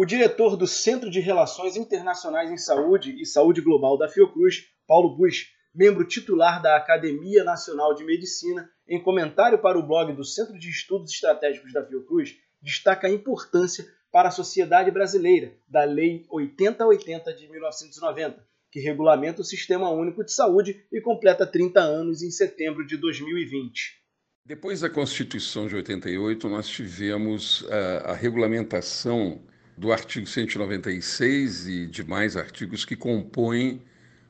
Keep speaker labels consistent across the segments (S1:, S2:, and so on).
S1: O diretor do Centro de Relações Internacionais em Saúde e Saúde Global da Fiocruz, Paulo Bush, membro titular da Academia Nacional de Medicina, em comentário para o blog do Centro de Estudos Estratégicos da Fiocruz, destaca a importância para a sociedade brasileira da Lei 8080 de 1990, que regulamenta o Sistema Único de Saúde e completa 30 anos em setembro de 2020.
S2: Depois da Constituição de 88, nós tivemos a, eh, a regulamentação do artigo 196 e demais artigos que compõem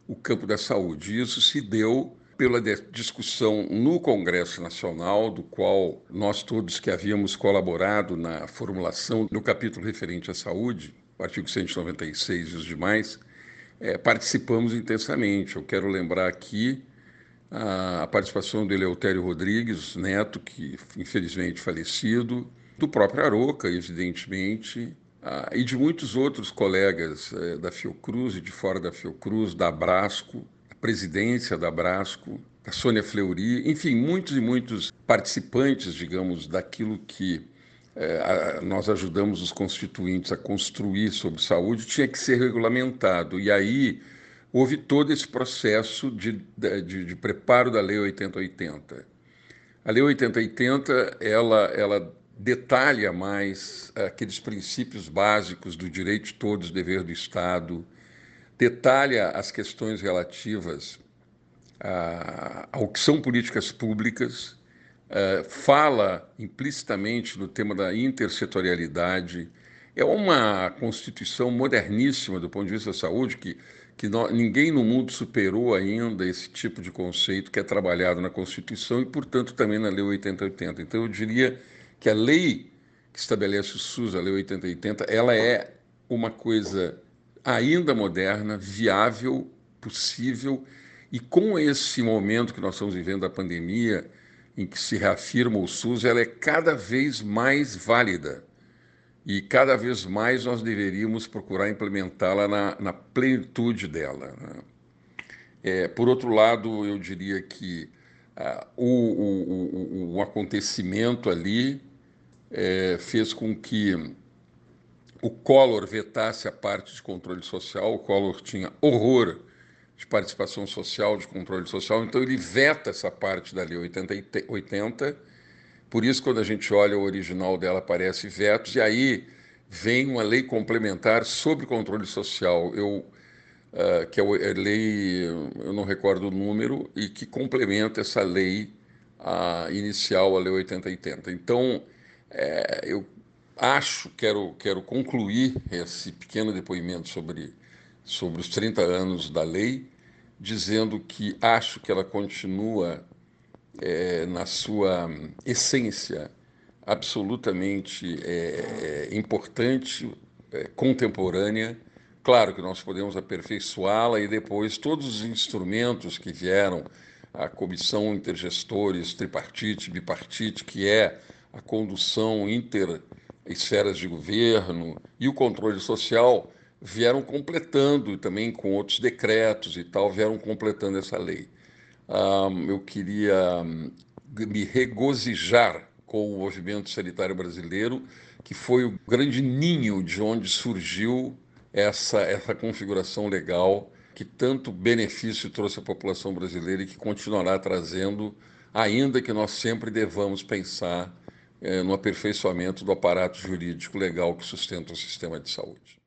S2: o campo da saúde. Isso se deu pela discussão no Congresso Nacional, do qual nós todos que havíamos colaborado na formulação do capítulo referente à saúde, o artigo 196 e os demais, é, participamos intensamente. Eu quero lembrar aqui a, a participação do Eleutério Rodrigues Neto, que infelizmente falecido, do próprio Aroca, evidentemente, ah, e de muitos outros colegas eh, da Fiocruz e de fora da Fiocruz, da Abrasco, a presidência da Abrasco, a Sônia Fleury, enfim, muitos e muitos participantes, digamos, daquilo que eh, a, nós ajudamos os constituintes a construir sobre saúde, tinha que ser regulamentado. E aí houve todo esse processo de, de, de preparo da Lei 8080. A Lei 8080, ela, ela detalha mais aqueles princípios básicos do direito de todos, dever do Estado, detalha as questões relativas ao que são políticas públicas, uh, fala implicitamente no tema da intersetorialidade. É uma Constituição moderníssima do ponto de vista da saúde, que, que ninguém no mundo superou ainda esse tipo de conceito que é trabalhado na Constituição e, portanto, também na Lei 8080. Então, eu diria que a lei que estabelece o SUS, a Lei 8080, ela é uma coisa ainda moderna, viável, possível, e com esse momento que nós estamos vivendo da pandemia, em que se reafirma o SUS, ela é cada vez mais válida. E cada vez mais nós deveríamos procurar implementá-la na, na, plenitude dela. Né? É, por outro lado, eu diria que ah, o, o, o, o acontecimento ali é, fez com que o Collor vetasse a parte de controle social. O Collor tinha horror de participação social, de controle social, então ele veta essa parte da Lei 80, 80 por isso, quando a gente olha o original dela, aparece vetos, e aí vem uma lei complementar sobre controle social, eu, uh, que é a lei, eu não recordo o número, e que complementa essa lei uh, inicial, a Lei 8080. Então, é, eu acho, quero, quero concluir esse pequeno depoimento sobre, sobre os 30 anos da lei, dizendo que acho que ela continua é, na sua essência absolutamente é, importante, é, contemporânea. Claro que nós podemos aperfeiçoá-la e depois todos os instrumentos que vieram, a comissão intergestores, tripartite, bipartite, que é a condução inter esferas de governo e o controle social vieram completando também com outros decretos e tal vieram completando essa lei. Eu queria me regozijar com o movimento sanitário brasileiro, que foi o grande ninho de onde surgiu essa, essa configuração legal que tanto benefício trouxe à população brasileira e que continuará trazendo, ainda que nós sempre devamos pensar é, no aperfeiçoamento do aparato jurídico legal que sustenta o sistema de saúde.